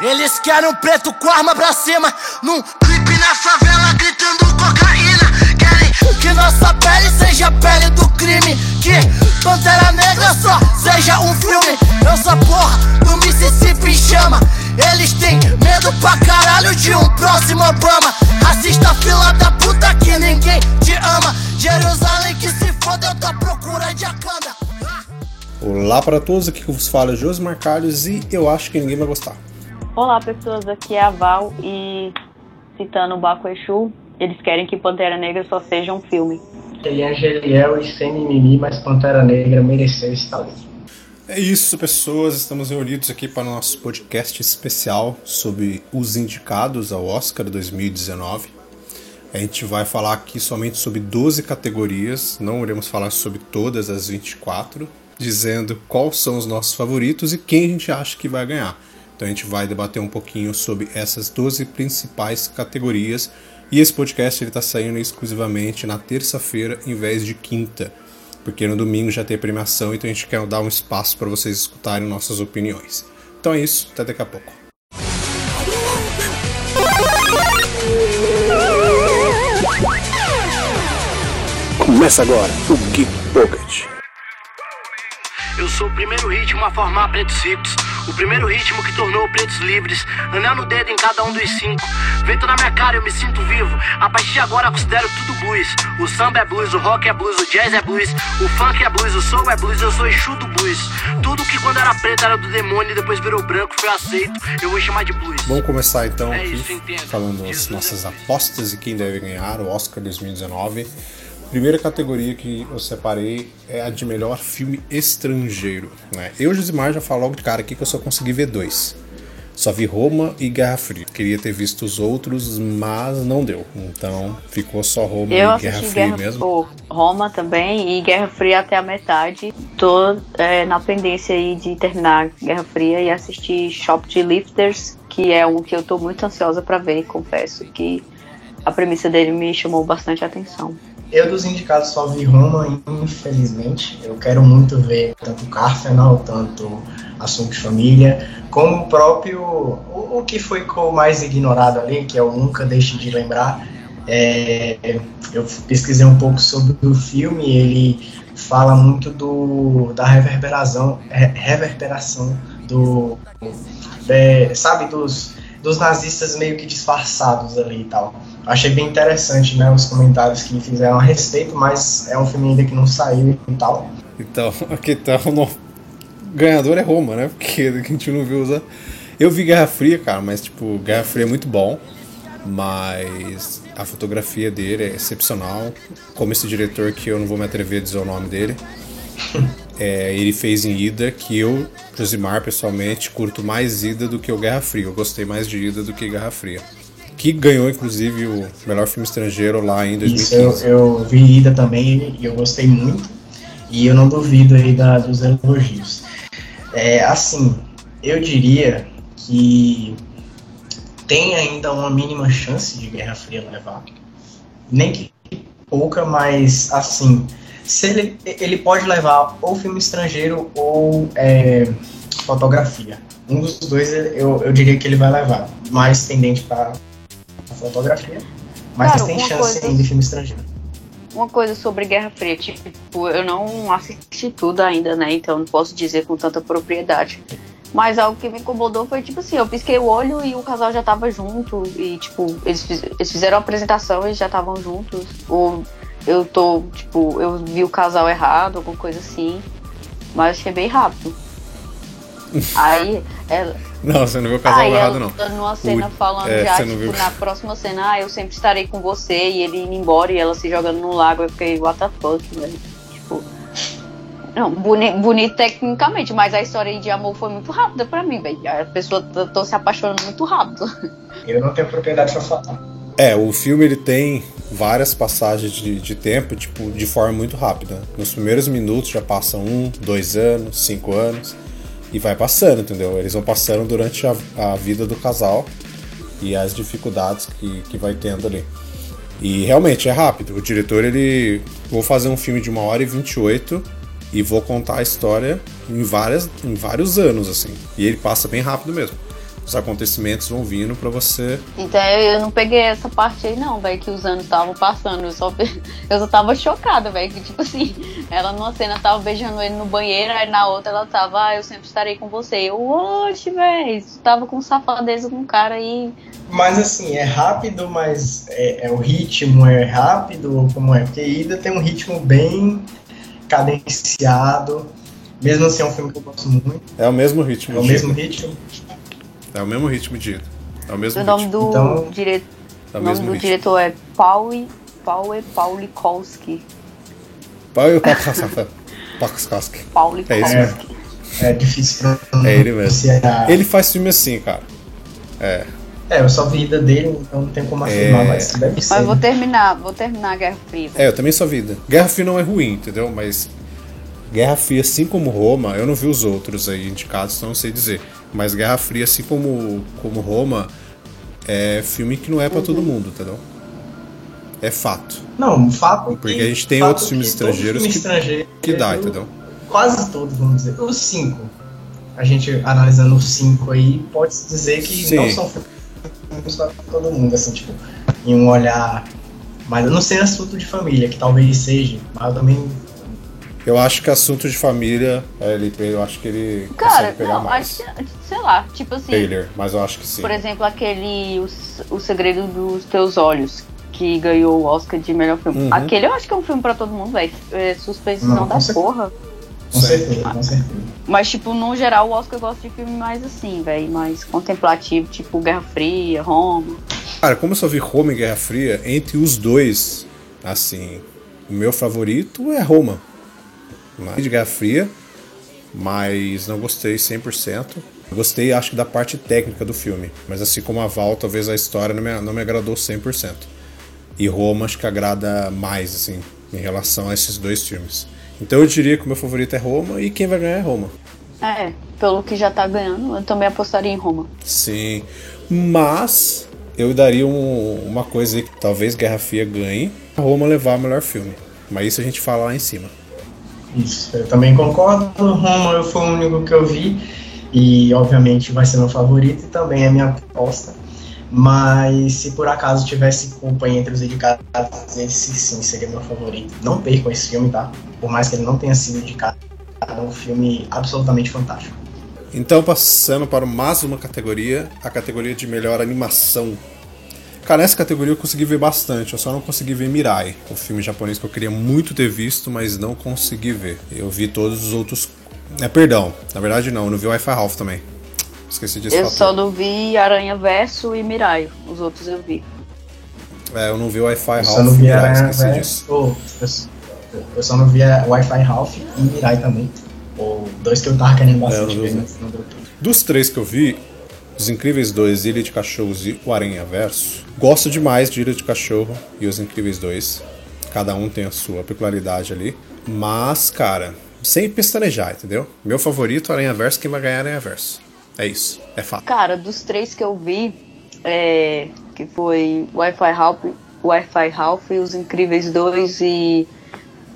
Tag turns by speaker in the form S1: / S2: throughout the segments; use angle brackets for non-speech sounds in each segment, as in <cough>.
S1: Eles querem um preto com arma pra cima, num clipe na favela gritando cocaína. Querem que nossa pele seja a pele do crime, que Pantera Negra só seja um filme. Eu sou a porra do Mississippi chama. Eles têm medo pra caralho de um próximo Obama. Racista fila da puta que ninguém te ama. Jerusalém que se foda, eu tô à procura de Akanda.
S2: Olá para todos, aqui que vos fala é Josmar Carlos e eu acho que ninguém vai gostar.
S3: Olá pessoas, aqui é a Val e citando o Baco Exu, eles querem que Pantera Negra só seja um filme.
S4: Ele é Angeliel e sem mimimi, mas Pantera Negra mereceu estar ali.
S2: É isso, pessoas. Estamos reunidos aqui para o nosso podcast especial sobre os indicados ao Oscar 2019. A gente vai falar aqui somente sobre 12 categorias, não iremos falar sobre todas as 24, dizendo quais são os nossos favoritos e quem a gente acha que vai ganhar. Então a gente vai debater um pouquinho sobre essas 12 principais categorias e esse podcast está saindo exclusivamente na terça-feira em vez de quinta porque no domingo já tem premiação, então a gente quer dar um espaço para vocês escutarem nossas opiniões. Então é isso, até daqui a pouco.
S5: Começa agora o Geek Pocket.
S1: Eu sou o primeiro ritmo a formar pretos ricos. O primeiro ritmo que tornou pretos livres. Anel no dedo em cada um dos cinco. Vento na minha cara, eu me sinto vivo. A partir de agora considero tudo blues. O samba é blues, o rock é blues, o jazz é blues. O funk é blues, o soul é blues, eu sou Exu do blues. Tudo que quando era preto era do demônio e depois virou branco foi aceito. Eu vou chamar de blues.
S2: Vamos começar então
S1: É
S2: aqui
S1: isso,
S2: falando as nossas apostas e quem deve ganhar o Oscar 2019. Primeira categoria que eu separei é a de melhor filme estrangeiro. Né? Eu, Josimar, já falo logo de cara aqui que eu só consegui ver dois. Só vi Roma e Guerra Fria. Queria ter visto os outros, mas não deu. Então ficou só Roma
S3: Eu
S2: e Guerra Fria
S3: Guerra
S2: mesmo.
S3: Roma também e Guerra Fria até a metade. Tô é, na pendência aí de terminar Guerra Fria e assistir Shop de Lifters, que é um que eu tô muito ansiosa pra ver, confesso que a premissa dele me chamou bastante atenção.
S4: Eu dos indicados só vi Roma, infelizmente. Eu quero muito ver tanto Carfenal, tanto Assunto de Família, como o próprio. O, o que foi mais ignorado ali, que é o Nunca Deixe de Lembrar. É, eu pesquisei um pouco sobre o filme, ele fala muito do, da reverberação, re- reverberação do. é, sabe, dos, dos nazistas meio que disfarçados ali e tal. Achei bem interessante, né, os comentários que fizeram a respeito, mas é um filme ainda que não saiu e tal.
S2: Então, aqui tá o no... ganhador é Roma, né? Porque a gente não viu usar. Eu vi Guerra Fria, cara, mas tipo, Guerra Fria é muito bom, mas a fotografia dele é excepcional. Como esse diretor que eu não vou me atrever a dizer o nome dele. <laughs> É, ele fez em Ida, que eu, Josimar, pessoalmente, curto mais Ida do que o Guerra Fria. Eu gostei mais de Ida do que Guerra Fria. Que ganhou, inclusive, o melhor filme estrangeiro lá em
S4: Isso, eu,
S2: 2015.
S4: eu vi Ida também e eu gostei muito, e eu não duvido aí da, dos elogios. É, assim, eu diria que tem ainda uma mínima chance de Guerra Fria levar. Nem que pouca, mas assim, se ele, ele pode levar ou filme estrangeiro ou é, fotografia. Um dos dois eu, eu diria que ele vai levar. Mais tendente para fotografia, mas
S3: Cara,
S4: tem chance
S3: coisa-
S4: ainda de filme estrangeiro.
S3: Uma coisa sobre Guerra Fria, tipo, eu não assisti tudo ainda, né? Então não posso dizer com tanta propriedade. Mas algo que me incomodou foi, tipo assim, eu pisquei o olho e o casal já tava junto. E, tipo, eles, fiz- eles fizeram a apresentação e já estavam juntos. Ou eu tô, tipo, eu vi o casal errado, alguma coisa assim. Mas achei bem rápido. <laughs> Aí, ela,
S2: Não, você não viu o casal
S3: Aí
S2: errado,
S3: ela
S2: não.
S3: dando uma cena
S2: O-
S3: falando
S2: é,
S3: já, tipo,
S2: viu.
S3: na próxima cena, ah, eu sempre estarei com você, e ele indo embora e ela se jogando no lago, eu fiquei, what the fuck, velho. Tipo. Não, boni bonito tecnicamente, mas a história de amor foi muito rápida pra mim, velho. A pessoa tô se apaixonando muito rápido.
S4: Eu não tenho propriedade para falar.
S2: É, o filme ele tem várias passagens de, de tempo, tipo, de forma muito rápida. Nos primeiros minutos já passam um, dois anos, cinco anos, e vai passando, entendeu? Eles vão passando durante a, a vida do casal e as dificuldades que, que vai tendo ali. E realmente é rápido. O diretor, ele. Vou fazer um filme de uma hora e 28 e vou contar a história em, várias, em vários anos, assim. E ele passa bem rápido mesmo. Os acontecimentos vão vindo pra você.
S3: Então eu não peguei essa parte aí não, velho, que os anos estavam passando. Eu só, <laughs> eu só tava chocada, velho, que tipo assim, ela numa cena tava beijando ele no banheiro, aí na outra ela tava, ah, eu sempre estarei com você. Eu, oxe, velho, tava com safadeza com o cara aí.
S4: Mas assim, é rápido, mas é, é o ritmo é rápido, como é? Porque Ida tem um ritmo bem cadenciado. Mesmo assim, é um filme que eu gosto muito.
S2: É o mesmo ritmo.
S4: É o mesmo ritmo.
S2: É o mesmo ritmo de Ida. É o mesmo
S3: o nome
S2: ritmo.
S3: do,
S4: Então-
S3: dire...
S2: É
S3: o
S2: o
S3: nome
S2: mesmo
S3: do
S2: ritmo.
S3: diretor é Paul Paul Paulikowski.
S2: Pakskaski.
S3: Paulikowski.
S2: É isso
S4: É difícil
S2: É ele mesmo. Ele faz filme assim, cara. É.
S4: É, eu só vi Ida dele, então não tenho como afirmar,
S2: É.
S4: mas deve ser.
S3: Mas vou terminar, vou terminar a Guerra Fria.
S2: É, eu também sou vida. Guerra Fria não é ruim, entendeu? Mas Guerra Fria, assim como Roma, eu não vi os outros aí indicados, então não sei dizer. Mas Guerra Fria, assim como, como Roma, é filme que não é pra todo mundo, entendeu? É fato.
S4: Não, fato
S2: Porque
S4: que-
S2: a gente tem outros filmes estrangeiros
S4: filme
S2: que-
S4: estrangeiro,
S2: Que dá, entendeu?
S4: Quase todos, vamos dizer. Os cinco. A gente analisando os cinco aí, pode-se dizer que
S2: Sim.
S4: não são filmes pra todo mundo, assim, tipo, em um olhar. Mas eu não sei assunto de família, que talvez seja, mas eu também.
S2: Eu acho que assunto de família, é, ele, eu acho que ele
S3: Cara,
S2: pegar
S3: não,
S2: mais.
S3: acho que, sei lá, tipo assim,
S2: Taylor, mas eu acho que sim.
S3: por exemplo, aquele o, o Segredo dos Teus Olhos, que ganhou o Oscar de melhor filme.
S2: Uhum.
S3: Aquele eu acho que é um filme pra todo mundo, velho. É suspensão
S4: Não,
S3: da porra.
S4: Com certeza, com certeza.
S3: Mas, tipo, no geral, o Oscar gosta de filme mais assim, velho. Mais contemplativo, tipo Guerra Fria, Roma.
S2: Cara, como eu só vi Roma e Guerra Fria, entre os dois, assim, o meu favorito é Roma. Mas de Guerra Fria, mas não gostei 100%. Gostei, acho que da parte técnica do filme, mas assim como a Val, talvez a história não me, não me agradou 100%. E Roma acho que agrada mais, assim, em relação a esses dois filmes. Então eu diria que o meu favorito é Roma e quem vai ganhar é Roma.
S3: É, pelo que já tá ganhando, eu também apostaria em Roma.
S2: Sim, mas eu daria um- uma coisa aí que talvez Guerra Fria ganhe, Roma levar o melhor filme. Mas isso a gente fala lá em cima.
S4: Isso, eu também concordo. Roma eu foi o único que eu vi e obviamente vai ser meu favorito e também é minha aposta. Mas se por acaso tivesse culpa entre os indicados, esse sim seria meu favorito. Não percam esse filme, tá? Por mais que ele não tenha sido indicado, é um filme absolutamente fantástico.
S2: Então, passando para mais uma categoria, a categoria de melhor animação. Cara, nessa categoria eu consegui ver bastante, eu só não consegui ver Mirai, o filme japonês que eu queria muito ter visto, mas não consegui ver. Eu vi todos os outros. É, perdão, na verdade não, eu não vi o Wi-Fi Ralph também. Esqueci desse
S3: Eu
S2: fator.
S3: só não vi Aranha Verso e Miraio. Os outros eu vi.
S2: É, eu não vi o Wi-Fi
S4: Eu só
S2: Ralph
S4: não vi
S2: Mirai,
S4: Aranha
S2: esqueci
S4: Verso.
S2: disso.
S4: Oh, eu, eu só não vi Wi-Fi Ralph e Mirai também. Ou dois que eu tava querendo
S2: É,
S4: bastante
S2: não vi
S4: ver, mas não deu tempo.
S2: Dos três que eu vi, Os Incríveis 2, Ilha de Cachorros e o Aranha Verso, gosto demais de Ilha de Cachorro e Os Incríveis 2. Cada um tem a sua peculiaridade ali. Mas, cara, sem pestanejar, entendeu? Meu favorito, Aranha Verso, quem vai ganhar é Aranha Verso. É isso, é fato.
S3: Cara, dos três que eu vi, é, que foi Wi-Fi Ralph, Wi-Fi Ralph, Os Incríveis 2 e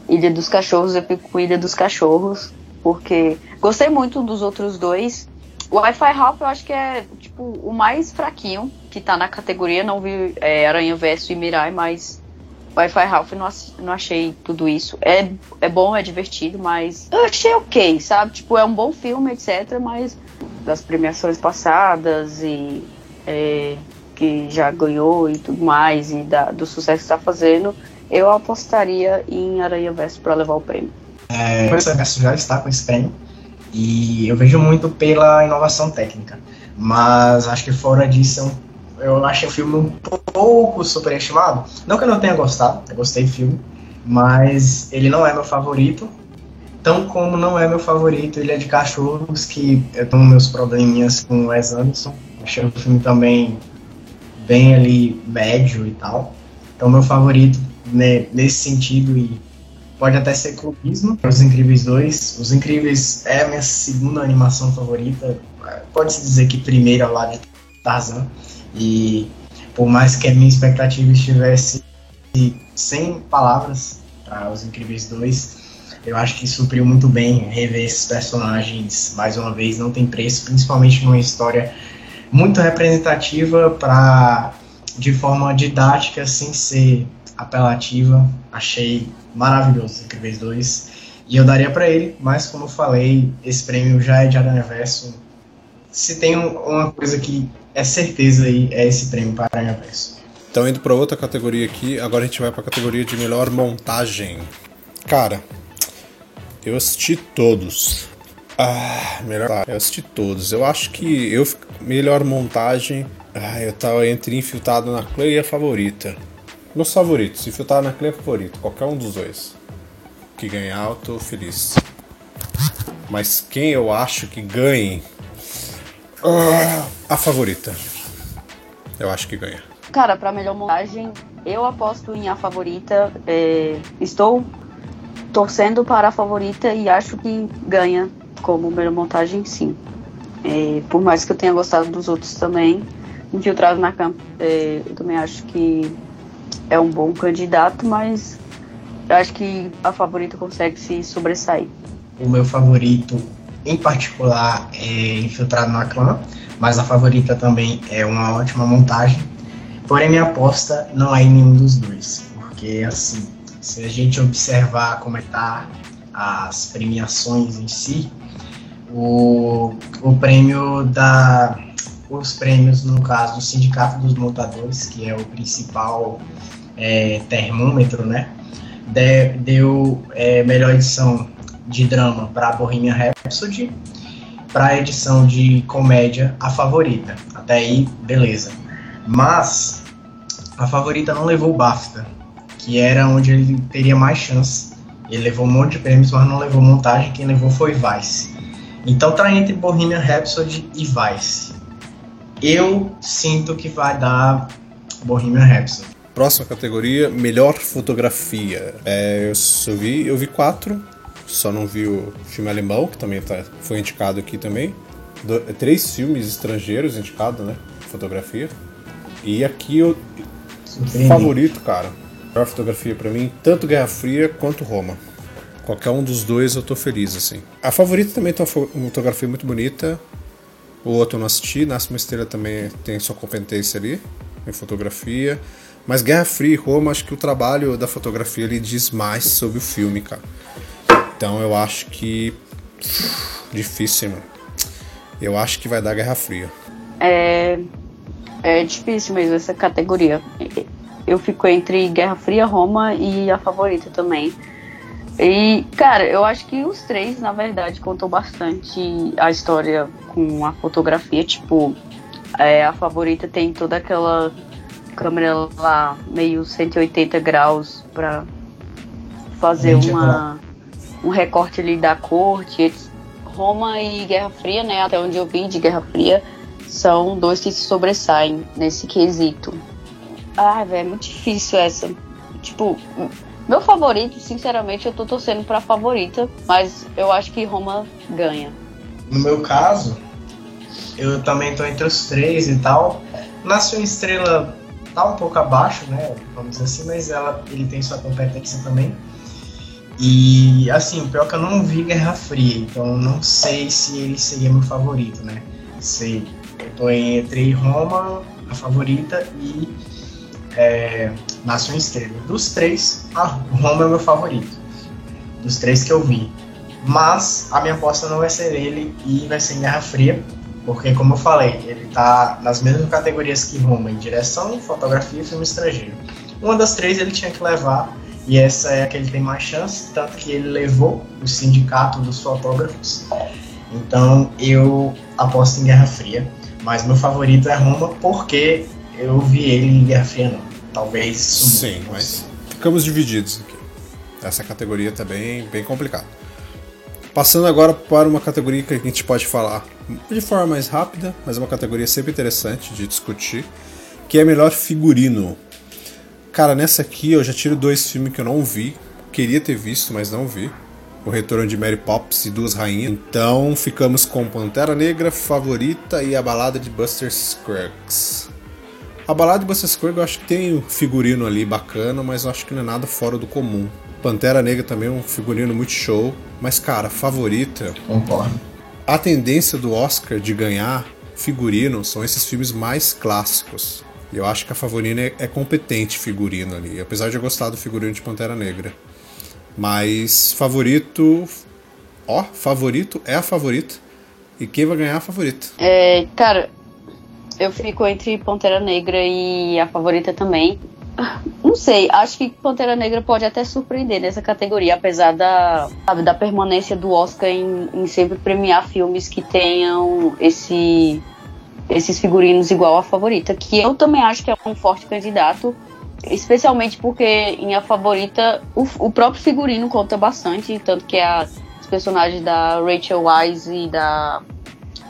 S3: Ilha dos Cachorros, eu fico com Ilha dos Cachorros, porque gostei muito dos outros dois. O Wi-Fi Ralph eu acho que é tipo o mais fraquinho que tá na categoria, não vi é, Aranha Verso e Mirai, mas Wi-Fi Ralph não, não achei tudo isso. É, é bom, é divertido, mas eu achei ok, sabe? Tipo, é um bom filme, etc, mas das premiações passadas e é, que já ganhou e tudo mais, e da- do sucesso que está fazendo, eu apostaria em Aranha Verso para levar o prêmio.
S4: É, o Verso já está com esse prêmio e eu vejo muito pela inovação técnica, mas acho que fora disso é eu achei o filme um pouco superestimado. Não que eu não tenha gostado, eu gostei do filme, mas ele não é meu favorito, tão como não é meu favorito Ilha de Cachorros, que eu tenho meus probleminhas com o Wes Anderson. Achei o filme também bem ali médio e tal. Então meu favorito né, nesse sentido e pode até ser clubismo. Os Incríveis 2. Os Incríveis é a minha segunda animação favorita. Pode-se dizer que primeira lá de Tarzan. E por mais que a minha expectativa estivesse sem palavras para Os Incríveis 2, eu acho que supriu muito bem rever esses personagens mais uma vez. Não tem preço, principalmente numa história muito representativa para de forma didática, sem ser apelativa. Achei maravilhoso Incríveis 2. E eu daria para ele, mas como eu falei, esse prêmio já é de Aranha Verso. Se tem uma coisa que é certeza aí, é esse prêmio para Aranha Verso.
S2: Então, indo para outra categoria aqui, agora a gente vai para a categoria de melhor montagem. Cara, eu assisti todos. Ah, melhor. Eu assisti todos. Eu acho que eu melhor montagem. Ah, eu tava entre infiltrado na Clay e a favorita. Meus favoritos, infiltrado na e a favorita. Qualquer um dos dois. Que ganhar, eu tô feliz. Mas quem eu acho que ganhe. Ah, a favorita. Eu acho que ganha.
S3: Cara, pra melhor montagem, eu aposto em a favorita. É, estou torcendo para a favorita e acho que ganha como melhor montagem, sim. É, por mais que eu tenha gostado dos outros também, Infiltrado na Camp, é, eu também acho que é um bom candidato, mas eu acho que a favorita consegue se sobressair.
S4: O meu favorito, em particular, é Infiltrado na Clã, mas a favorita também é uma ótima montagem. Porém, minha aposta não é em nenhum dos dois, porque assim, se a gente observar como é tá as premiações em si, o, o prêmio da os prêmios no caso do Sindicato dos Montadores, que é o principal é, termômetro, né? De, deu é, melhor edição de drama para Bohemian Rhapsody, para a edição de comédia a favorita. Até aí, beleza. Mas a favorita não levou o BAFTA, que era onde ele teria mais chance. Ele levou um monte de prêmios, mas não levou montagem. Quem levou foi Vice. Então tá entre Bohemian Rhapsody e Vice. Eu sinto que vai dar Bohemian Rhapsody.
S2: Próxima categoria, melhor fotografia. É, eu, vi, eu vi quatro, só não vi o filme alemão, que também tá, foi indicado aqui também. Do, três filmes estrangeiros indicados, né? Fotografia. E aqui eu, Favorito, cara. Melhor fotografia para mim, tanto Guerra Fria quanto Roma. Qualquer um dos dois eu tô feliz, assim. A favorita também tem uma fotografia muito bonita. O outro eu não assisti, Nasce uma Estrela também tem sua competência ali, em fotografia. Mas Guerra Fria e Roma, acho que o trabalho da fotografia ele diz mais sobre o filme, cara. Então eu acho que. Difícil, mano. Eu acho que vai dar Guerra Fria.
S3: É, é difícil mesmo essa categoria. Eu fico entre Guerra Fria, Roma e a favorita também. E, cara, eu acho que os três, na verdade, contou bastante a história com a fotografia. Tipo, é, a favorita tem toda aquela câmera lá, meio 180 graus, pra fazer uma, um recorte ali da corte. Roma e Guerra Fria, né? Até onde eu vi de Guerra Fria, são dois que se sobressaem nesse quesito. Ah, velho, é muito difícil essa. Tipo, meu favorito, sinceramente, eu tô torcendo pra favorita, mas eu acho que Roma ganha.
S4: No meu caso, eu também tô entre os três e tal. Nasceu Estrela tá um pouco abaixo, né? Vamos dizer assim, mas ela, ele tem sua competência também. E assim, pior que eu não vi Guerra Fria, então não sei se ele seria meu favorito, né? Sei eu tô entre Roma, a favorita, e é, Nação Estrela. Dos três, a Roma é o meu favorito. Dos três que eu vi. Mas a minha aposta não vai ser ele e vai ser Guerra Fria. Porque, como eu falei, ele tá nas mesmas categorias que Roma, em direção, fotografia e filme estrangeiro. Uma das três ele tinha que levar, e essa é a que ele tem mais chance, tanto que ele levou o sindicato dos fotógrafos. Então eu aposto em Guerra Fria. Mas meu favorito é Roma porque eu vi ele em não. Talvez.
S2: Sim, mas ficamos divididos aqui. Essa categoria tá bem, bem complicada. Passando agora para uma categoria que a gente pode falar de forma mais rápida, mas é uma categoria sempre interessante de discutir, que é melhor figurino. Cara, nessa aqui eu já tiro dois filmes que eu não vi, queria ter visto, mas não vi o retorno de Mary Poppins e Duas Rainhas. Então ficamos com Pantera Negra, Favorita e a balada de Buster Scruggs. A balada de Buster Scruggs eu acho que tem um figurino ali bacana, mas eu acho que não é nada fora do comum. Pantera Negra também é um figurino muito show, mas cara, Favorita.
S4: Concordo.
S2: A tendência do Oscar de ganhar figurino são esses filmes mais clássicos. E eu acho que a Favorina é, é competente figurino ali, apesar de eu gostar do figurino de Pantera Negra. Mas favorito. Ó, favorito é a favorita. E quem vai ganhar é a favorita.
S3: É, cara, eu fico entre Pantera Negra e a favorita também. Não sei, acho que Pantera Negra pode até surpreender nessa categoria, apesar da, sabe, da permanência do Oscar em, em sempre premiar filmes que tenham esse, esses figurinos igual a favorita, que eu também acho que é um forte candidato, especialmente porque em a favorita o, o próprio figurino conta bastante, tanto que a, os personagens da Rachel Wise e da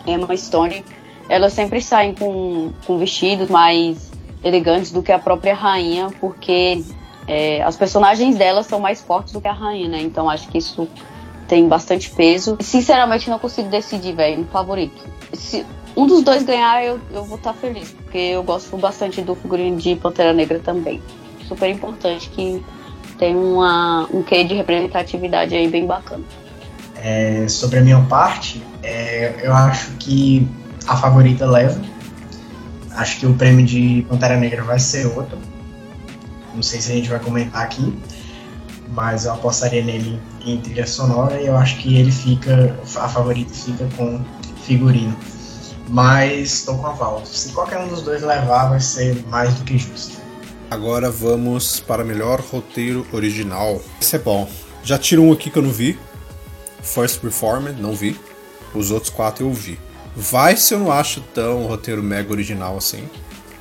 S3: Emma Stone, elas sempre saem com, com vestidos mais elegantes do que a própria rainha, porque é, as personagens dela são mais fortes do que a rainha, né? Então acho que isso tem bastante peso. Sinceramente, não consigo decidir, velho, um favorito. Se um dos dois ganhar, eu, eu vou estar tá feliz, porque eu gosto bastante do figurino de Pantera Negra também. Super importante que tem uma, um quê de representatividade aí bem bacana.
S4: É, sobre a minha parte, é, eu acho que a favorita leva Acho que o prêmio de Pantera Negra vai ser outro. Não sei se a gente vai comentar aqui, mas eu apostaria nele em trilha sonora e eu acho que ele fica, a favorita fica com figurino. Mas estou com a Val. Se qualquer um dos dois levar, vai ser mais do que justo.
S2: Agora vamos para melhor roteiro original. Esse é bom. Já tiro um aqui que eu não vi. First Reformed, não vi. Os outros quatro eu vi. Vice eu não acho tão roteiro mega original assim.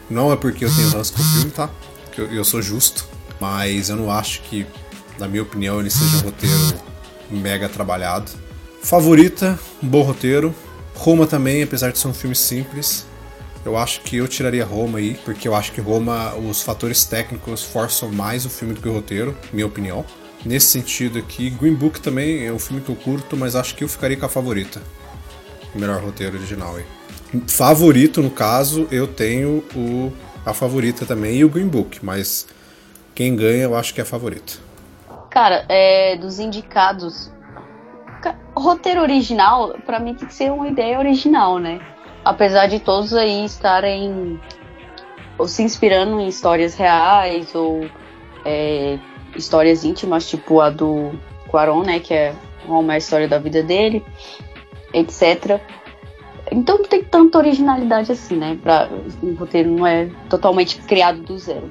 S2: Não é porque eu tenho ranço com o filme, tá? Eu, eu, sou justo. Mas eu não acho que, na minha opinião, ele seja um roteiro mega trabalhado. Favorita, um bom roteiro. Roma também, apesar de ser um filme simples. Eu acho que eu tiraria Roma aí, porque eu acho que Roma, os fatores técnicos forçam mais o filme do que o roteiro, minha opinião. Nesse sentido aqui, Green Book também é um filme que eu curto, mas acho que eu ficaria com a favorita melhor roteiro original aí. Favorito, no caso, eu tenho o a favorita também e o Green Book, mas quem ganha eu acho que é a favorita.
S3: Cara, é, dos indicados, roteiro original, para mim tem que ser uma ideia original, né? Apesar de todos aí estarem ou se inspirando em histórias reais ou é, histórias íntimas, tipo a do Quaron, né? Que é uma história da vida dele etc. Então não tem tanta originalidade assim, né? Pra, o roteiro não é totalmente criado do zero.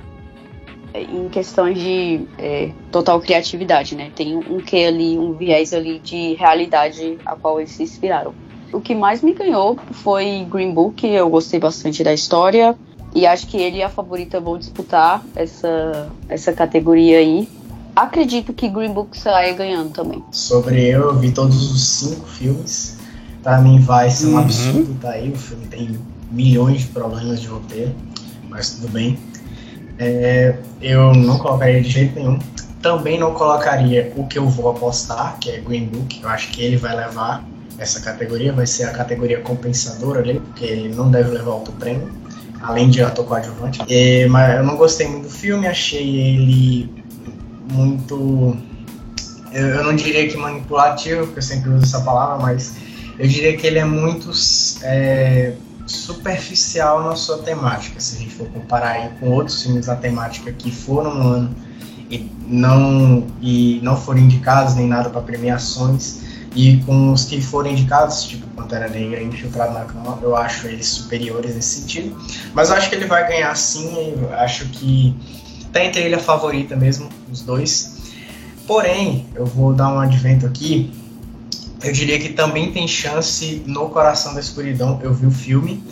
S3: É, em questões de é, total criatividade, né? Tem um que ali, um viés ali de realidade a qual eles se inspiraram. O que mais me ganhou foi Green Book, eu gostei bastante da história e acho que ele e a favorita vão disputar essa, essa categoria aí. Acredito que Green Book saia ganhando também.
S4: Sobre eu, eu vi todos os cinco filmes Pra mim vai ser um uhum. absurdo tá aí. O filme tem milhões de problemas de roteiro, mas tudo bem. É, eu não colocaria de jeito nenhum. Também não colocaria o que eu vou apostar, que é Green Book. Eu acho que ele vai levar essa categoria, vai ser a categoria compensadora ali, porque ele não deve levar outro prêmio, além de ator coadjuvante. É, mas eu não gostei muito do filme, achei ele muito. Eu, eu não diria que manipulativo, porque eu sempre uso essa palavra, mas eu diria que ele é muito é, superficial na sua temática, se a gente for comparar com outros filmes da temática que foram no ano e não, e não foram indicados nem nada para premiações, e com os que foram indicados, tipo Pantera Negra e Infiltrado na Cama, eu acho eles superiores nesse sentido. Mas eu acho que ele vai ganhar sim, eu acho que tá entre ele a favorita mesmo, os dois. Porém, eu vou dar um advento aqui eu diria que também tem chance no Coração da Escuridão. Eu vi o filme.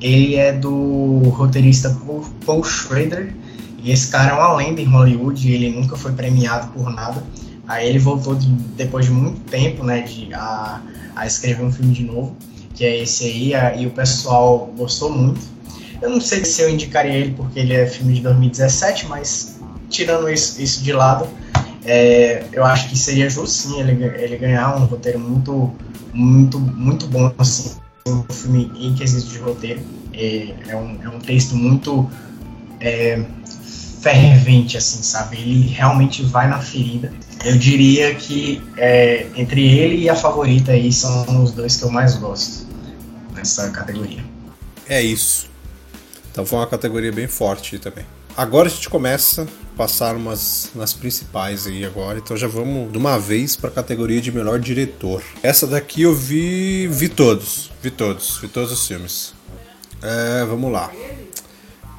S4: Ele é do roteirista Paul Schrader. E esse cara é uma lenda em Hollywood. Ele nunca foi premiado por nada. Aí ele voltou de, depois de muito tempo, né, de, a, a escrever um filme de novo, que é esse aí. A, e o pessoal gostou muito. Eu não sei se eu indicaria ele porque ele é filme de 2017, mas tirando isso, isso de lado, é, eu acho que seria justo sim ele, ele ganhar um roteiro muito, muito, muito bom, assim, um filme em quesito de roteiro. É, é, um, é um texto muito é, fervente, assim, sabe? Ele realmente vai na ferida. Eu diria que é, entre ele e a favorita aí são os dois que eu mais gosto nessa categoria.
S2: É isso. Então foi uma categoria bem forte também. Agora a gente começa passar umas nas principais aí agora, então já vamos de uma vez para a categoria de melhor diretor. Essa daqui eu vi, vi todos, vi todos, vi todos os filmes. É, vamos lá.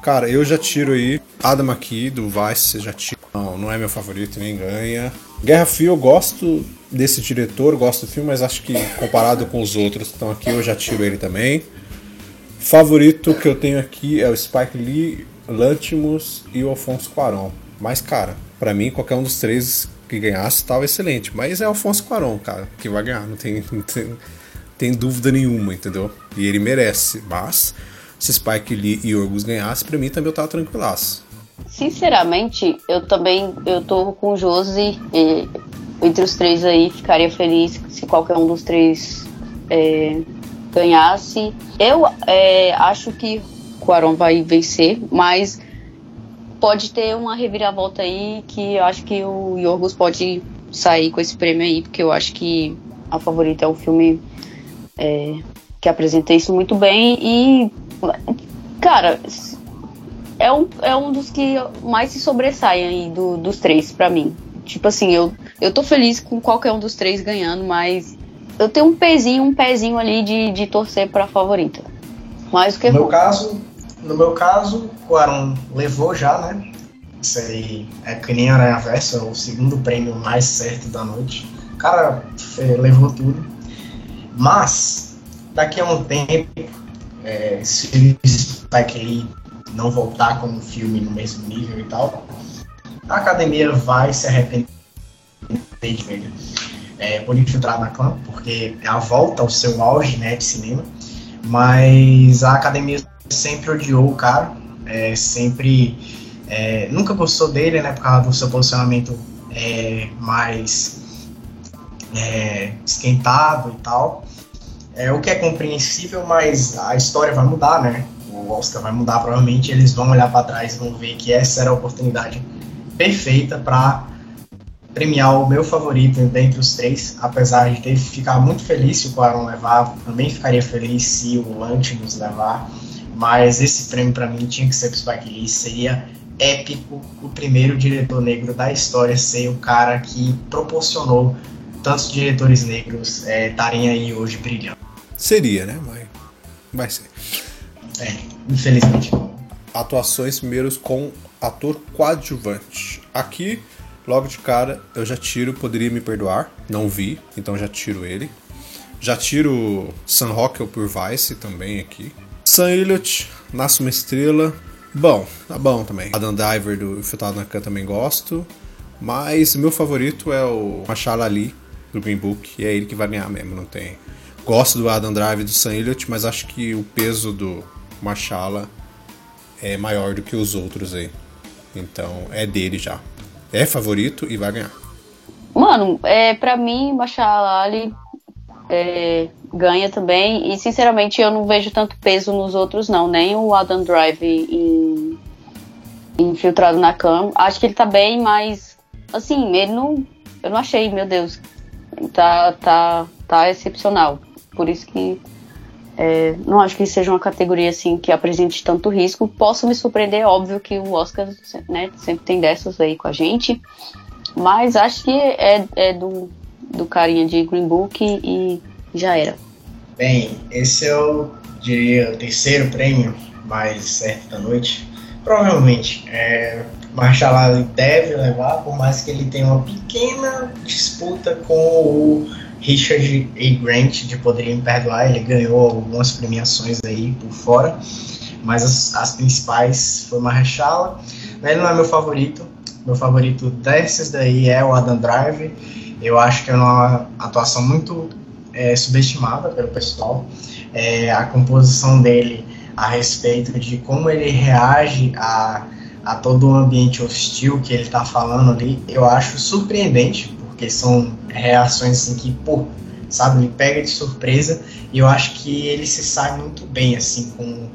S2: Cara, eu já tiro aí Adam aqui do Vice, já tiro. Não, não é meu favorito, nem ganha. Guerra Frio eu gosto desse diretor, gosto do filme, mas acho que comparado com os outros, então aqui eu já tiro ele também. Favorito que eu tenho aqui é o Spike Lee, Lantimos e o Alfonso Cuarón. Mas, cara, para mim, qualquer um dos três que ganhasse estava excelente. Mas é Alfonso Cuarón, cara, que vai ganhar, não tem, não tem, tem dúvida nenhuma, entendeu? E ele merece. Mas, se Spike Lee e Orgus ganhassem, pra mim também eu tava tranquilaço.
S3: Sinceramente, eu também eu tô com o Josi. E, entre os três aí, ficaria feliz se qualquer um dos três é, ganhasse. Eu é, acho que o Aron vai vencer, mas pode ter uma reviravolta aí que eu acho que o Yorgos pode sair com esse prêmio aí, porque eu acho que a favorita é um filme é, que apresenta isso muito bem e cara é um, é um dos que mais se sobressaem aí do, dos três para mim tipo assim eu eu tô feliz com qualquer um dos três ganhando mas eu tenho um pezinho, um pezinho ali de, de torcer para a favorita. Mais do que
S4: no meu caso, no meu caso, o Aaron levou já, né? Isso aí é que nem Aranha Verso, é o segundo prêmio mais certo da noite. O cara é, levou tudo. Mas, daqui a um tempo, é, se o Spike não voltar com um filme no mesmo nível e tal, a academia vai se arrepender de ver é, por infiltrar na clã, porque é a volta ao seu auge né, de cinema. Mas a academia sempre odiou o cara, é, sempre é, nunca gostou dele, né, por causa do seu posicionamento é, mais é, esquentado e tal. É o que é compreensível, mas a história vai mudar, né? O Oscar vai mudar provavelmente. Eles vão olhar para trás e vão ver que essa era a oportunidade perfeita para premiar o meu favorito dentre os três, apesar de ter ficar muito feliz se o Quaron levar, também ficaria feliz se o Lantimos levar, mas esse prêmio para mim tinha que ser pro Spike Lee, seria épico o primeiro diretor negro da história ser o cara que proporcionou tantos diretores negros é, estarem é, aí hoje brilhando.
S2: Seria, né? Vai, vai ser.
S4: É, infelizmente.
S2: Atuações primeiros com ator coadjuvante. Aqui Logo de cara, eu já tiro Poderia Me Perdoar, não vi, então já tiro ele. Já tiro Sam Rockwell por Vice também aqui. Sam Elliott, Nasce Uma Estrela, bom, tá bom também. Adam Diver do Infiltrado na Khan também gosto. Mas meu favorito é o Mashallah Ali, do Green Book, e é ele que vai ganhar mesmo, não tem... Gosto do Adam Drive do Sam Elliott, mas acho que o peso do Mashallah é maior do que os outros aí. Então é dele já é favorito e vai ganhar.
S3: Mano, é, pra mim, Machala Ali é, ganha também. E sinceramente eu não vejo tanto peso nos outros, não. Nem o Adam Drive em, infiltrado na cama. Acho que ele tá bem, mas assim, ele não. Eu não achei, meu Deus. Tá, tá, tá excepcional. Por isso que é, não acho que seja uma categoria assim que apresente tanto risco. Posso me surpreender, óbvio que o Oscar né, sempre tem dessas aí com a gente, mas acho que é, é do, do carinha de Green Book e já era.
S4: Bem, esse é o, diria, o terceiro prêmio mais certo da noite. Provavelmente, é, Marshall deve levar, por mais que ele tenha uma pequena disputa com o Richard A. Grant de Poderia Me Perdoar, ele ganhou algumas premiações aí por fora, mas as, as principais foi Mahershala. Ele não é meu favorito, meu favorito desses daí é o Adam Drive. Eu acho que é uma atuação muito é, subestimada pelo pessoal. É, a composição dele a respeito de como ele reage a, a todo o ambiente hostil que ele está falando ali, eu acho surpreendente, porque são reações assim que, pô, sabe, me pega de surpresa e eu acho que ele se sai muito bem assim com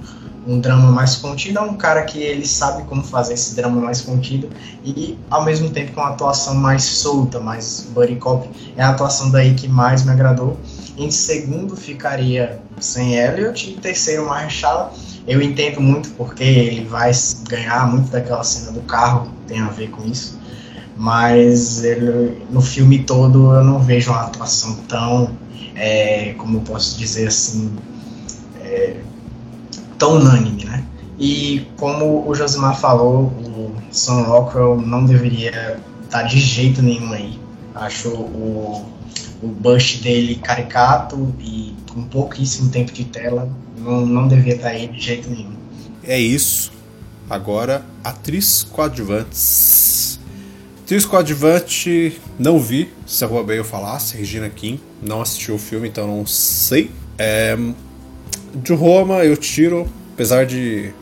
S4: um drama mais contido, é um cara que ele sabe como fazer esse drama mais contido e ao mesmo tempo com uma atuação mais solta, mais buddy cop, é a atuação daí que mais me agradou. Em segundo ficaria sem Elliot e terceiro Marshall. Eu entendo muito porque ele vai ganhar muito daquela cena do carro, tem a ver com isso. Mas ele, no filme todo eu não vejo uma atuação tão, é, como posso dizer assim, é, tão unânime, né? E como o Josimar falou, o Sam Rockwell não deveria estar de jeito nenhum aí. Acho o, o Bush dele caricato e com pouquíssimo tempo de tela, não, não devia estar aí de jeito nenhum.
S2: É isso. Agora, atriz coadjuvantes. Atriz coadjuvante, não vi, se a Rua Bale falasse, Regina King. Não assisti o filme, então não sei. É, de Roma, eu tiro, apesar de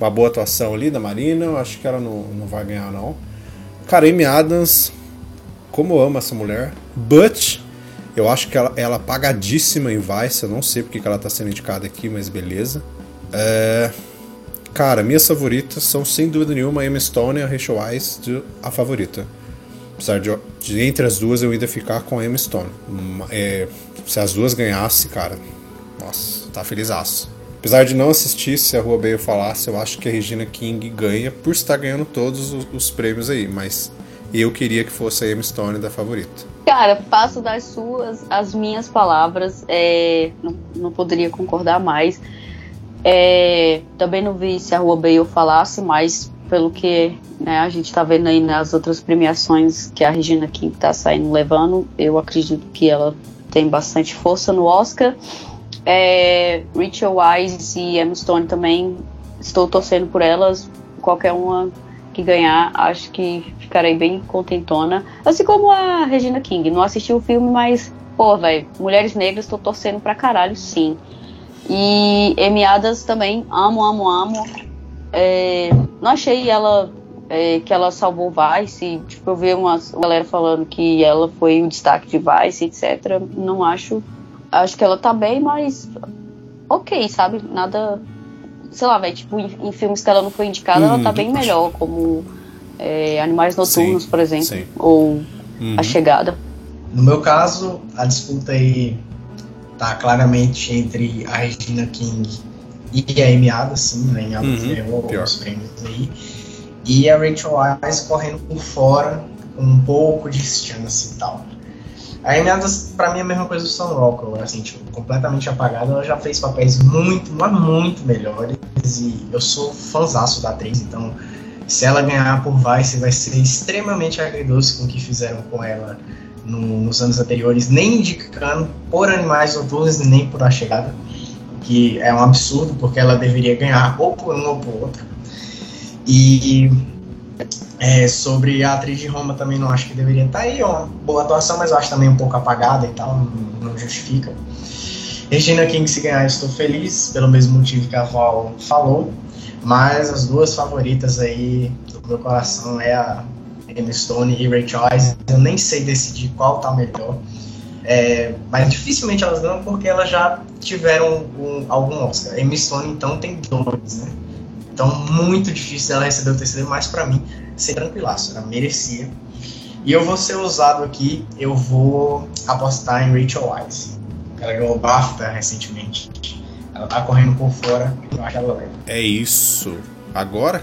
S2: uma boa atuação ali da Marina, eu acho que ela não, não vai ganhar, não. Cara, Amy Adams, como eu amo essa mulher. But, eu acho que ela, ela é apagadíssima em Vice, eu não sei porque que ela tá sendo indicada aqui, mas beleza. É, cara, minhas favoritas são sem dúvida nenhuma Emma Stone e a Rachel Weisz, a favorita. Apesar de, de, entre as duas eu ainda ficar com a Emma Stone. É, se as duas ganhassem, cara, nossa, tá felizaço. Apesar de não assistir, se a Rua Bale falasse, eu acho que a Regina King ganha por estar ganhando todos os, os prêmios aí, mas eu queria que fosse a Emma Stone da favorita.
S3: Cara, faço das suas as minhas palavras, é, não, não poderia concordar mais. É, também não vi se a Rua Bale falasse, mas pelo que né, a gente está vendo aí nas outras premiações que a Regina King está saindo levando, eu acredito que ela tem bastante força no Oscar. É, Rachel Wise e Emma Stone também estou torcendo por elas. Qualquer uma que ganhar, acho que ficarei bem contentona. Assim como a Regina King. Não assisti o filme, mas, pô, velho, Mulheres Negras estou torcendo pra caralho, sim. E Emiadas também, amo, amo, amo. É, não achei ela é, que ela salvou Vice. Tipo, eu vi uma galera falando que ela foi o destaque de Vice, etc. Não acho acho que ela tá bem, mas ok, sabe? Nada. Sei lá, velho, tipo, em, em, filmes que ela não foi indicada, hum, ela tá bem melhor, como é, Animais Noturnos, sim, por exemplo, sim. ou uhum. A Chegada.
S4: No meu caso, a disputa aí tá claramente entre a Regina King e a Amy Adams, sim, né? Adams uhum, ganhou prêmios aí. E a Rachel Weisz correndo por fora, com um pouco de chance e tal. A Amy Adams, pra mim, é a mesma coisa do Sam Rockwell, assim, tipo, completamente apagada. Ela já fez papéis muito, mas muito melhores. E eu sou fãzaço da atriz, então se ela ganhar por Vice, vai ser extremamente agridoce com o que fizeram com ela no, nos anos anteriores, nem indicando por Animais Noturnos nem por A Chegada, que é um absurdo, porque ela deveria ganhar ou por um ou por outro. E é, sobre a atriz de Roma também não acho que deveria estar aí, é uma boa atuação, mas eu acho também um pouco apagada e tal, não, não justifica. Regina King, se ganhar, estou feliz, pelo mesmo motivo que a Val falou, mas as duas favoritas aí do meu coração é a Emma Stone e Ray Choice. Eu nem sei decidir qual tá melhor, é, mas dificilmente elas ganham porque elas já tiveram um, algum Oscar. Emma Stone, então, tem dois, né? Então, muito difícil ela receber o terceiro, mas para mim, ser tranquilaço, ela merecia. E eu vou ser ousado aqui, eu vou apostar em Rachel Weisz. Ela ganhou o BAFTA recentemente. Ela tá correndo por fora, eu acho ela leva.
S2: É isso. Agora,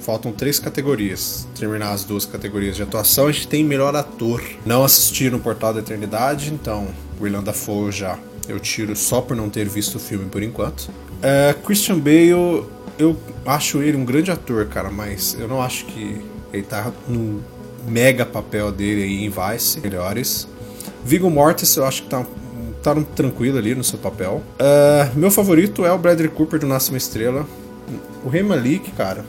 S2: faltam três categorias. Terminar as duas categorias de atuação, a gente tem melhor ator. Não assisti no Portal da Eternidade, então William Dafoe já eu tiro só por não ter visto o filme por enquanto. É, Christian Bale eu acho ele um grande ator, cara, mas eu não acho que ele tá no mega papel dele aí em Vice, melhores. Viggo Mortis, eu acho que tá, tá tranquilo ali no seu papel. Uh, meu favorito é o Bradley Cooper do Nasce uma Estrela. O Rei Malik, cara,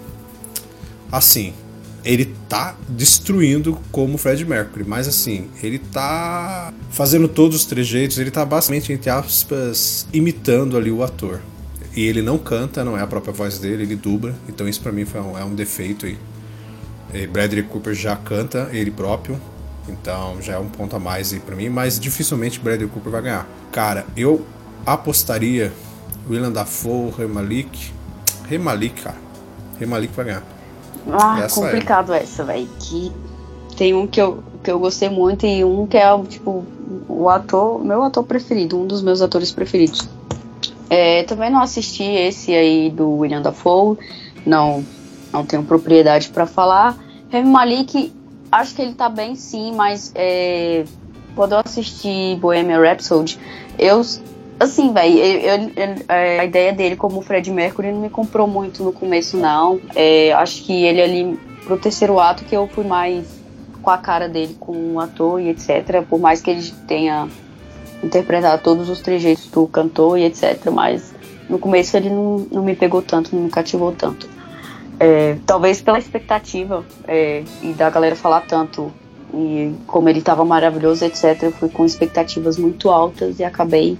S2: assim, ele tá destruindo como Fred Mercury, mas assim, ele tá fazendo todos os trejeitos, ele tá basicamente, entre aspas, imitando ali o ator. E ele não canta, não é a própria voz dele, ele dubla. Então isso para mim foi um, é um defeito aí. E Bradley Cooper já canta ele próprio. Então já é um ponto a mais aí pra mim. Mas dificilmente Bradley Cooper vai ganhar. Cara, eu apostaria. William Dafoe, Rei Malik. Rei Malik, cara. Rei Malik vai ganhar.
S3: Ah, essa complicado é. essa, velho. Que tem um que eu, que eu gostei muito e um que é, tipo, o ator, meu ator preferido, um dos meus atores preferidos. É, também não assisti esse aí do William Dafoe, não, não tenho propriedade para falar. Remy Malik, acho que ele tá bem sim, mas é, quando eu assisti Bohemian Rhapsody, eu assim, velho, a ideia dele como Fred Mercury não me comprou muito no começo, não. É, acho que ele ali, pro terceiro ato, que eu fui mais com a cara dele como ator e etc. Por mais que ele tenha interpretado todos os trejeitos do cantor e etc. Mas no começo ele não, não me pegou tanto, não me cativou tanto. É, talvez pela expectativa é, e da galera falar tanto e como ele estava maravilhoso, etc. Eu fui com expectativas muito altas e acabei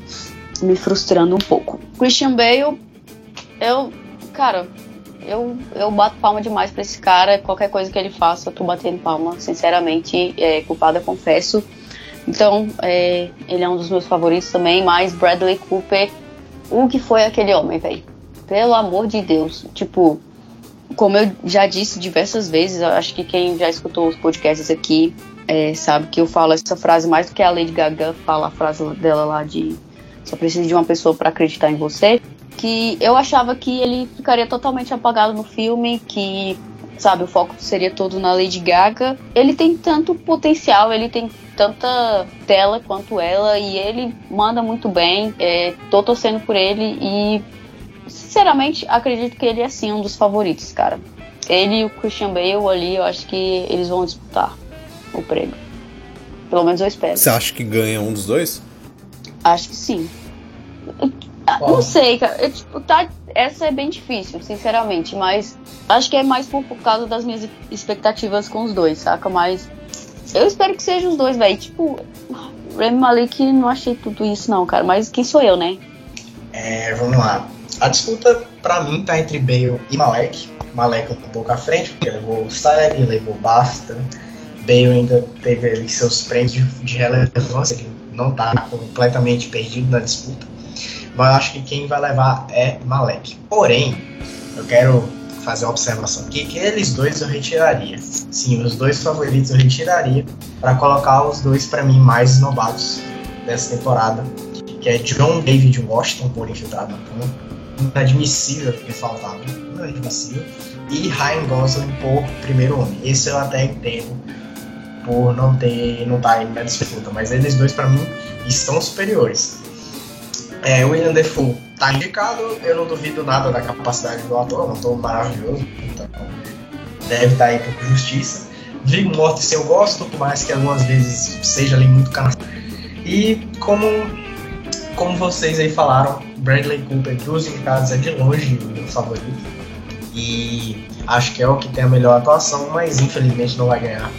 S3: me frustrando um pouco. Christian Bale, eu, cara, eu, eu bato palma demais pra esse cara. Qualquer coisa que ele faça, eu tô batendo palma. Sinceramente, é, culpada, confesso. Então, é, ele é um dos meus favoritos também. Mas Bradley Cooper, o que foi aquele homem, velho? Pelo amor de Deus. Tipo, como eu já disse diversas vezes, acho que quem já escutou os podcasts aqui é, sabe que eu falo essa frase mais do que a Lady Gaga fala a frase dela lá de só precisa de uma pessoa para acreditar em você. Que eu achava que ele ficaria totalmente apagado no filme, que, sabe, o foco seria todo na Lady Gaga. Ele tem tanto potencial, ele tem tanta tela quanto ela e ele manda muito bem. É, tô torcendo por ele e, sinceramente, acredito que ele é sim um dos favoritos, cara. Ele e o Christian Bale ali, eu acho que eles vão disputar o prêmio. Pelo menos eu espero.
S2: Você acha que ganha um dos dois?
S3: Acho que sim. Não sei, cara. Eu, tipo, tá, essa é bem difícil, sinceramente, mas acho que é mais por, por causa das minhas expectativas com os dois, saca? Mas eu espero que sejam os dois, velho. Tipo, Remy Malik não achei tudo isso, não, cara. Mas quem sou eu, né?
S4: É, vamos lá. A disputa, pra mim, tá entre Bale e Malek. Malek um pouco à frente, porque levou SAG, levou Basta. Bale ainda teve ali seus prêmios de, relevância, ele não está completamente perdido na disputa. Mas eu acho que quem vai levar é Malek. Porém, eu quero fazer uma observação aqui que eles dois eu retiraria. Sim, os dois favoritos eu retiraria para colocar os dois para mim mais esnobados dessa temporada, que é John David Washington por infiltrado na cama, inadmissível que faltava, inadmissível, e Ryan Gosling por primeiro homem. Esse eu até entendo por não ter não estar tá na disputa, mas eles dois para mim estão superiores. É, William Defoe tá indicado, eu não duvido nada da capacidade do ator, é um ator maravilhoso, então deve estar tá aí por justiça. Viggo Mortensen eu gosto, por mais que algumas vezes seja ali muito cansado. E como, como vocês aí falaram, Bradley Cooper dos indicados é de longe o meu favorito. E acho que é o que tem a melhor atuação, mas infelizmente não vai ganhar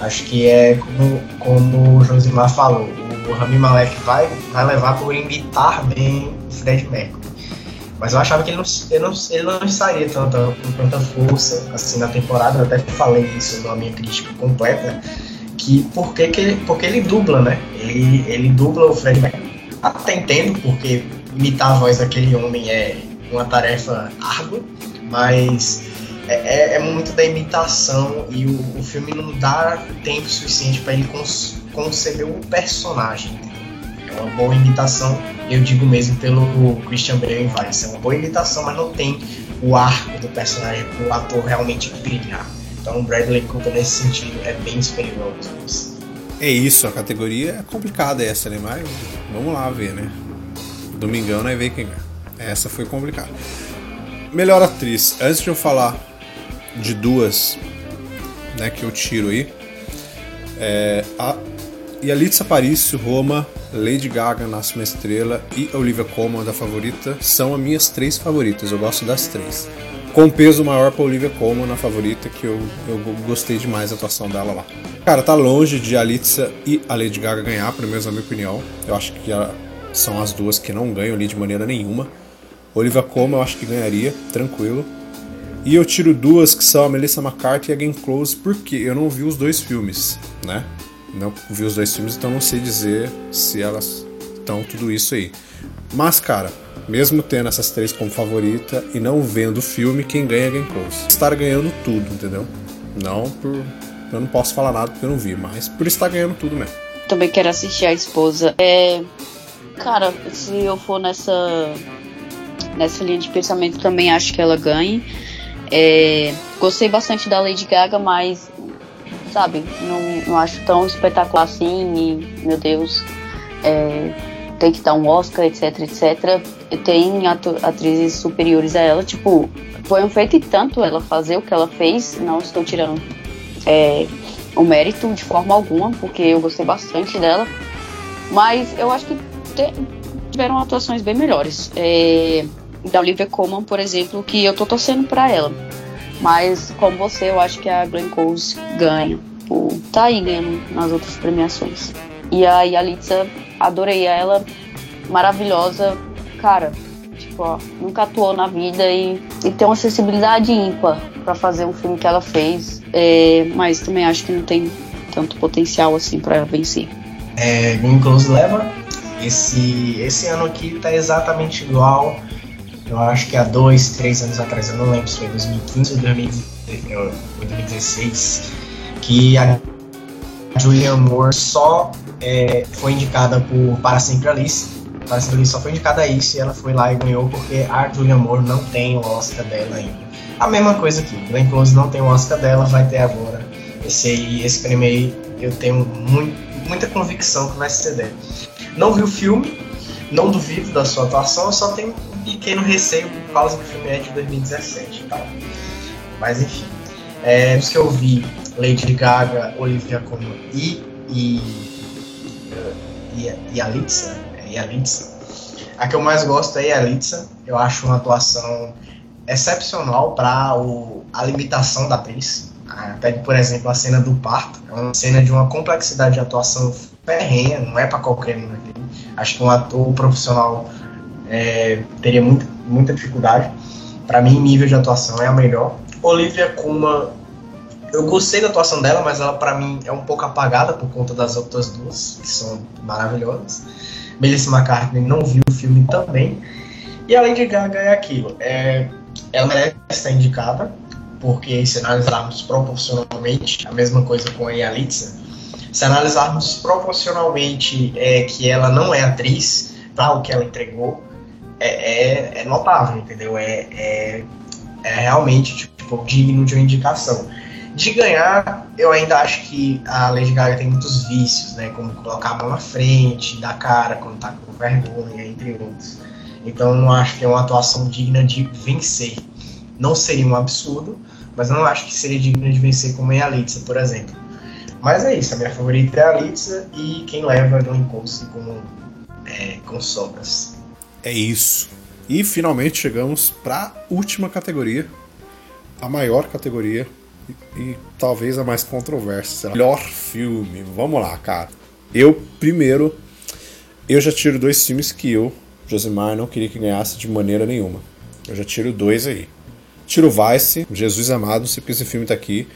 S4: Acho que é como, como o Josimar falou, o Rami Malek vai, vai levar por imitar bem o Fred Mercury. Mas eu achava que ele não, ele não, ele não estaria tanta, com tanta força assim na temporada, eu até falei isso na minha crítica completa, que porque, que ele, porque ele dubla, né? Ele, ele dubla o Fred Mercury. Até entendo, porque imitar a voz daquele homem é uma tarefa árdua, mas é, é, é, muito da imitação e o, o filme não dá tempo suficiente para ele cons, conceber o personagem. É uma boa imitação, eu digo mesmo pelo Christian Bale em Vice. É uma boa imitação, mas não tem o arco do personagem para o ator realmente brilhar. Então, Bradley Cooper, nesse sentido, é bem superior aos dois.
S2: É isso, a categoria é complicada essa, né? Mas vamos lá ver, né? Domingão nós ver quem é. Essa foi complicada. Melhor atriz. Antes de eu falar de duas né, que eu tiro aí. É, a Yalitza Aparicio, Roma, Lady Gaga, Nasce uma Estrela e Olivia Colman, da favorita, são as minhas três favoritas. Eu gosto das três. Com peso maior pra Olivia Colman na favorita, que eu, eu gostei demais da atuação dela lá. Cara, tá longe de Alitza e a Lady Gaga ganhar, pelo menos na minha opinião. Eu acho que são as duas que não ganham ali de maneira nenhuma. Olivia Colman eu acho que ganharia, tranquilo. E eu tiro duas que são a Melissa McCarthy e a Game Close, porque eu não vi os dois filmes, né? Não vi os dois filmes, então não sei dizer se elas estão tudo isso aí. Mas, cara, Mesmo tendo essas três como favorita e não vendo o filme, quem ganha é Game Close. Estar ganhando tudo, entendeu? Não por. Eu não posso falar nada porque eu não vi, mas por estar ganhando tudo mesmo.
S3: Também quero assistir a esposa. É. Cara, se eu for nessa. Nessa linha de pensamento, também acho que ela ganhe. É, gostei bastante da Lady Gaga, mas, sabe, não, não acho tão espetacular assim. E, meu Deus, é, tem que dar um Oscar, etc, etc. Tem atrizes superiores a ela, tipo, foi um feito e tanto ela fazer o que ela fez. Não estou tirando é, o mérito de forma alguma, porque eu gostei bastante dela. Mas eu acho que te, tiveram atuações bem melhores. É, da Olivia Colman, por exemplo, que eu tô torcendo para ela. Mas, como você, eu acho que a Glenn Close ganha. Por tá aí ganhando nas outras premiações. E a Yalitza, adorei ela, maravilhosa. Cara, tipo, ó, nunca atuou na vida e, e tem uma sensibilidade ímpar para fazer um filme que ela fez. É, mas também acho que não tem tanto potencial assim para vencer.
S4: É, Glenn Close leva. Esse, esse ano aqui tá exatamente igual eu acho que há dois, três anos atrás, eu não lembro se foi 2015 ou 2016, que a Julianne Moore só é, foi indicada por Para Sempre Alice. Para Sempre Alice só foi indicada a isso e ela foi lá e ganhou porque a Julianne Moore não tem o Oscar dela ainda. A mesma coisa aqui, Glenn Close não tem o Oscar dela, vai ter agora. Esse aí, esse prêmio aí, eu tenho muito, muita convicção que vai ser dela. Não vi o filme, não duvido da sua atuação, eu só tenho pequeno receio por causa que o filme é de 2017 e tal. Mas enfim. É, dos que eu vi, Lady Gaga, Olivia Colman e, e, e, Alitza, é, e Alitza. A que eu mais gosto é a Alitza. Eu acho uma atuação excepcional para a limitação da atriz. Ah, Pede, por exemplo, a cena do parto. É uma cena de uma complexidade de atuação ferrenha, não é para qualquer um. Acho que um ator profissional é, teria muito, muita dificuldade. Para mim, nível de atuação é a melhor. Olivia Kuma, eu gostei da atuação dela, mas ela para mim é um pouco apagada por conta das outras duas, que são maravilhosas. Melissa McCartney não viu o filme também. E além de Gaga é aquilo, é, ela merece estar indicada, porque se analisarmos proporcionalmente, a mesma coisa com a Yalitza, se analisarmos proporcionalmente é, que ela não é atriz para o que ela entregou, é, é, é notável, entendeu? É, é, é realmente tipo, digno de uma indicação. De ganhar, eu ainda acho que a Lady Gaga tem muitos vícios, né? Como colocar a mão na frente, dar cara quando tá com vergonha, entre outros. Então não acho que é uma atuação digna de vencer. Não seria um absurdo, mas eu não acho que seria digna de vencer como é a Litsa, por exemplo. Mas é isso, a minha favorita é a Litsa e quem leva no encontro com, é, com sobras.
S2: É isso. E finalmente chegamos para a última categoria, a maior categoria e, e talvez a mais controversa. Melhor filme. Vamos lá, cara. Eu primeiro, eu já tiro dois filmes que eu, Josimar, não queria que ganhasse de maneira nenhuma. Eu já tiro dois aí. Tiro Vice, Jesus Amado, se esse filme tá aqui.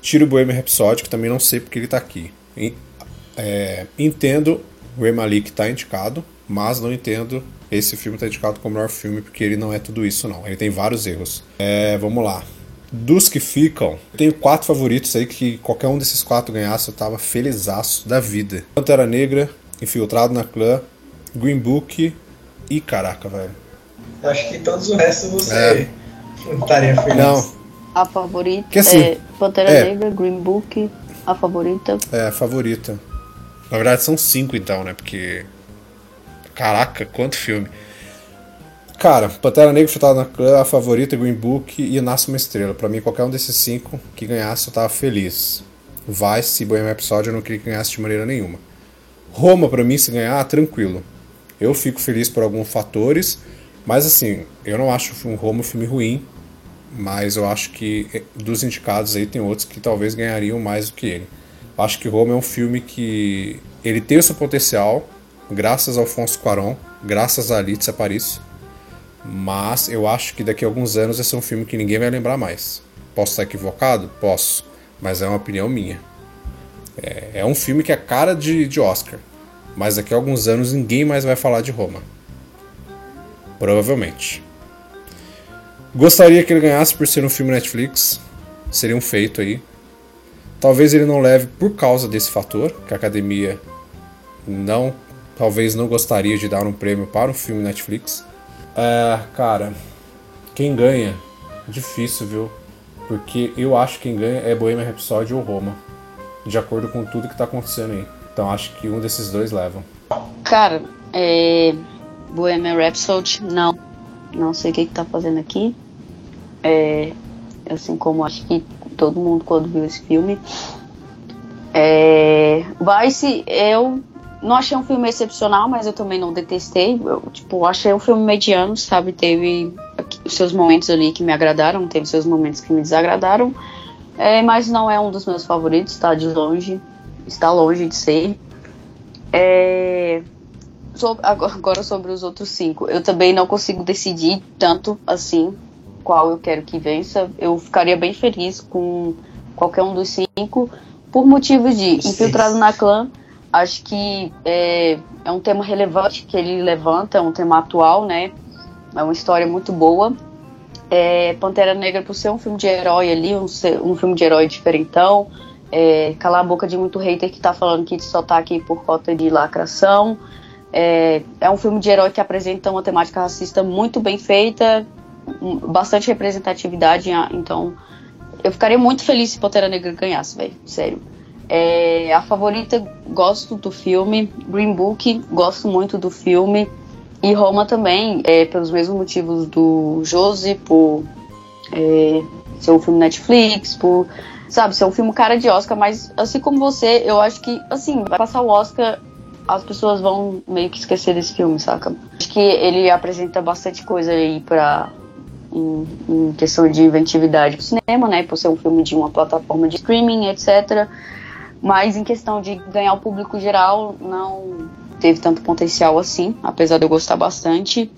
S2: Tiro Bohemian Rhapsody, que também não sei porque ele tá aqui. E, é, entendo o Emalik tá indicado, mas não entendo esse filme tá indicado como melhor filme porque ele não é tudo isso, não. Ele tem vários erros. É, vamos lá. Dos que ficam, eu tenho quatro favoritos aí que qualquer um desses quatro ganhasse eu tava felizaço da vida. Pantera Negra, Infiltrado na Clã, Green Book e caraca, velho.
S4: Acho que todos os restos você é. estaria feliz. Não.
S3: A favorita que assim, é Pantera é. Negra, Green Book, a favorita.
S2: É, a favorita. Na verdade são cinco então, né? Porque Caraca, quanto filme. Cara, Pantera Negra Chutado na Clã, a favorita, Green Book e Nasce uma Estrela. Para mim, qualquer um desses cinco que ganhasse, eu tava feliz. Vice e Bohemian Episódio eu não queria que ganhasse de maneira nenhuma. Roma, para mim, se ganhar, tranquilo. Eu fico feliz por alguns fatores, mas assim, eu não acho um Roma um filme ruim, mas eu acho que eh, dos indicados aí tem outros que talvez ganhariam mais do que ele. Eu acho que Roma é um filme que ele tem o seu potencial, graças a Alfonso Cuarón, graças a Alice Paris. Mas eu acho que daqui a alguns anos esse é um filme que ninguém vai lembrar mais. Posso estar equivocado? Posso, mas é uma opinião minha. É, é um filme que é cara de, de Oscar, mas daqui a alguns anos ninguém mais vai falar de Roma. Provavelmente. Gostaria que ele ganhasse por ser um filme Netflix. Seria um feito aí. Talvez ele não leve por causa desse fator, que a academia não, talvez não gostaria de dar um prêmio para um filme Netflix. É, cara, quem ganha? Difícil, viu? Porque eu acho que quem ganha é Bohemian Rhapsody ou Roma, de acordo com tudo que tá acontecendo aí. Então acho que um desses dois levam.
S3: Cara, é. Bohemian Rhapsody, não. Não sei o que, que tá fazendo aqui. É. Assim como acho que todo mundo quando viu esse filme. É. Vice, eu não achei um filme excepcional, mas eu também não detestei. Eu, tipo, achei um filme mediano, sabe? Teve os seus momentos ali que me agradaram, teve seus momentos que me desagradaram. É, mas não é um dos meus favoritos, tá? De longe. Está longe de ser. É, sobre, agora sobre os outros cinco. Eu também não consigo decidir tanto assim qual eu quero que vença. Eu ficaria bem feliz com qualquer um dos cinco. Por motivos de infiltrado na clã, acho que é, é um tema relevante que ele levanta, é um tema atual, né? É uma história muito boa. É, Pantera Negra, por ser um filme de herói ali, um, um filme de herói diferentão, é, calar a boca de muito hater que tá falando que só tá aqui por cota de lacração. É, é um filme de herói que apresenta uma temática racista muito bem feita, bastante representatividade, então eu ficaria muito feliz se Pantera Negra ganhasse, velho, sério. É, a favorita, gosto do filme. Green Book, gosto muito do filme. E Roma também, é, pelos mesmos motivos do Josie, por é, ser um filme Netflix, por, sabe, ser um filme cara de Oscar, mas assim como você, eu acho que, assim, vai passar o Oscar, as pessoas vão meio que esquecer desse filme, saca? Acho que ele apresenta bastante coisa aí pra, em, em questão de inventividade do cinema, né, por ser um filme de uma plataforma de streaming, etc., mas em questão de ganhar o público geral, não teve tanto potencial assim, apesar de eu gostar bastante.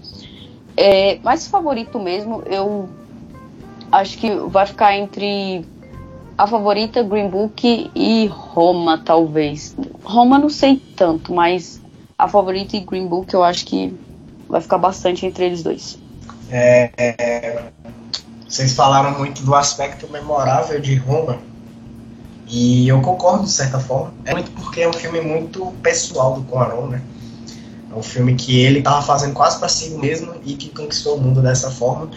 S3: É, mas favorito mesmo, eu acho que vai ficar entre a favorita, Green Book e Roma, talvez. Roma não sei tanto, mas a favorita e Green Book eu acho que vai ficar bastante entre eles dois.
S4: É, é, vocês falaram muito do aspecto memorável de Roma. E eu concordo de certa forma. É muito porque é um filme muito pessoal do Cuarón, né? É um filme que ele estava fazendo quase para si mesmo e que conquistou o mundo dessa forma.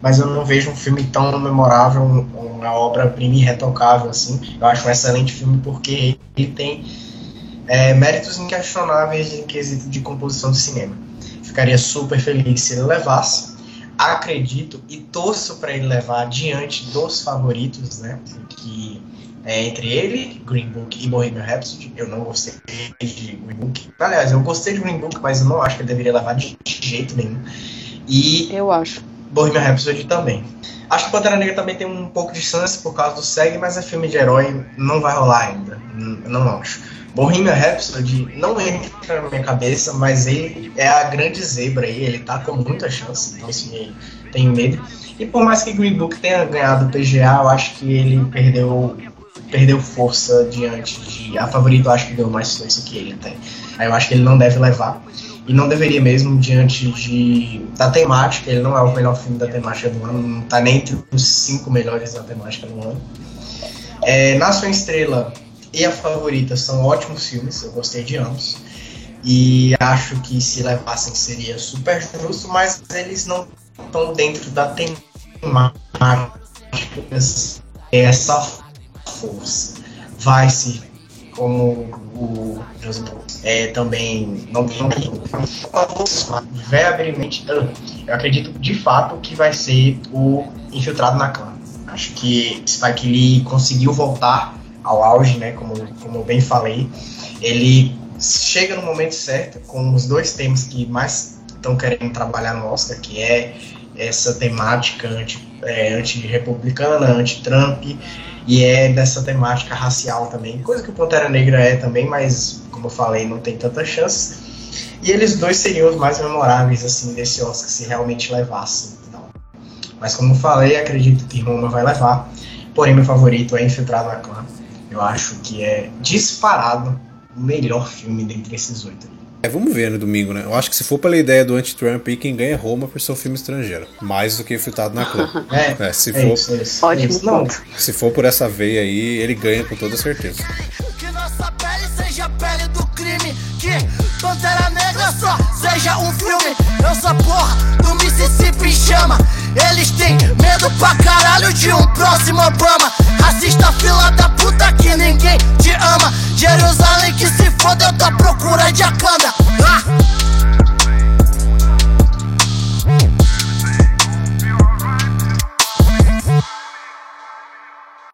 S4: Mas eu não vejo um filme tão memorável, uma obra-prima irretocável assim. Eu acho um excelente filme porque ele tem é, méritos inquestionáveis em quesito de composição de cinema. Ficaria super feliz se ele levasse. Acredito e torço para ele levar diante dos favoritos, né? Que é, entre ele, Green Book e Bohemian Rhapsody. Eu não gostei de Green Book. Aliás, eu gostei de Green Book, mas eu não acho que ele deveria levar de jeito nenhum. E
S3: eu acho.
S4: Bohemian Rhapsody também. Acho que Pantera Negra também tem um pouco de chance por causa do SEG, mas é filme de herói, não vai rolar ainda. Não acho. Bohemian Rhapsody não entra na minha cabeça, mas ele é a grande zebra aí, ele tá com muita chance, então assim, tenho medo. E por mais que Green Book tenha ganhado o PGA, eu acho que ele perdeu perdeu força diante de. A favorita eu acho que deu mais força que ele tem. Aí eu acho que ele não deve levar. E não deveria mesmo diante de, da temática. Ele não é o melhor filme da temática do ano, não está nem entre os cinco melhores da temática do ano. É, Nação Estrela e a favorita são ótimos filmes, eu gostei de ambos. E acho que se levassem seria super justo, mas eles não estão dentro da temática. Essa força. Vai-se, como o José é, também não veemente, eu acredito de fato que vai ser o infiltrado na clã. Acho que Spike Lee conseguiu voltar ao auge, né? Como, como eu bem falei. Ele chega no momento certo com os dois temas que mais estão querendo trabalhar no Oscar, que é essa temática anti, é, anti-republicana, anti-Trump, e é dessa temática racial também, coisa que o Pantera Negra é também, mas como eu falei, não tem tanta chance. E eles dois seriam os mais memoráveis assim desse Oscar se realmente levassem. Então. Mas como eu falei, acredito que Roma vai levar. Porém, meu favorito é Infiltrado na Clã. Eu acho que é disparado o melhor filme dentre esses oito.
S2: É, vamos ver no domingo, né? Eu acho que se for pela ideia do anti-Trump aí, quem ganha é Roma por ser um filme estrangeiro. Mais do que filtrado na clã. <laughs>
S4: É,
S2: É, se
S4: é
S2: for-
S4: isso, é isso.
S3: Ótimo
S4: é isso.
S3: Ponto.
S2: Se for por essa veia aí, ele ganha com toda certeza.
S1: Que nossa pele seja a pele do crime. Que Pantera Negra só seja um filme. Eu sou a porra do Mississippi em chama. Eles têm medo pra caralho de um próximo Obama. Racista fila da puta que ninguém te ama. Jerusalém que se foda, eu tô à procura de Akanda. Ah,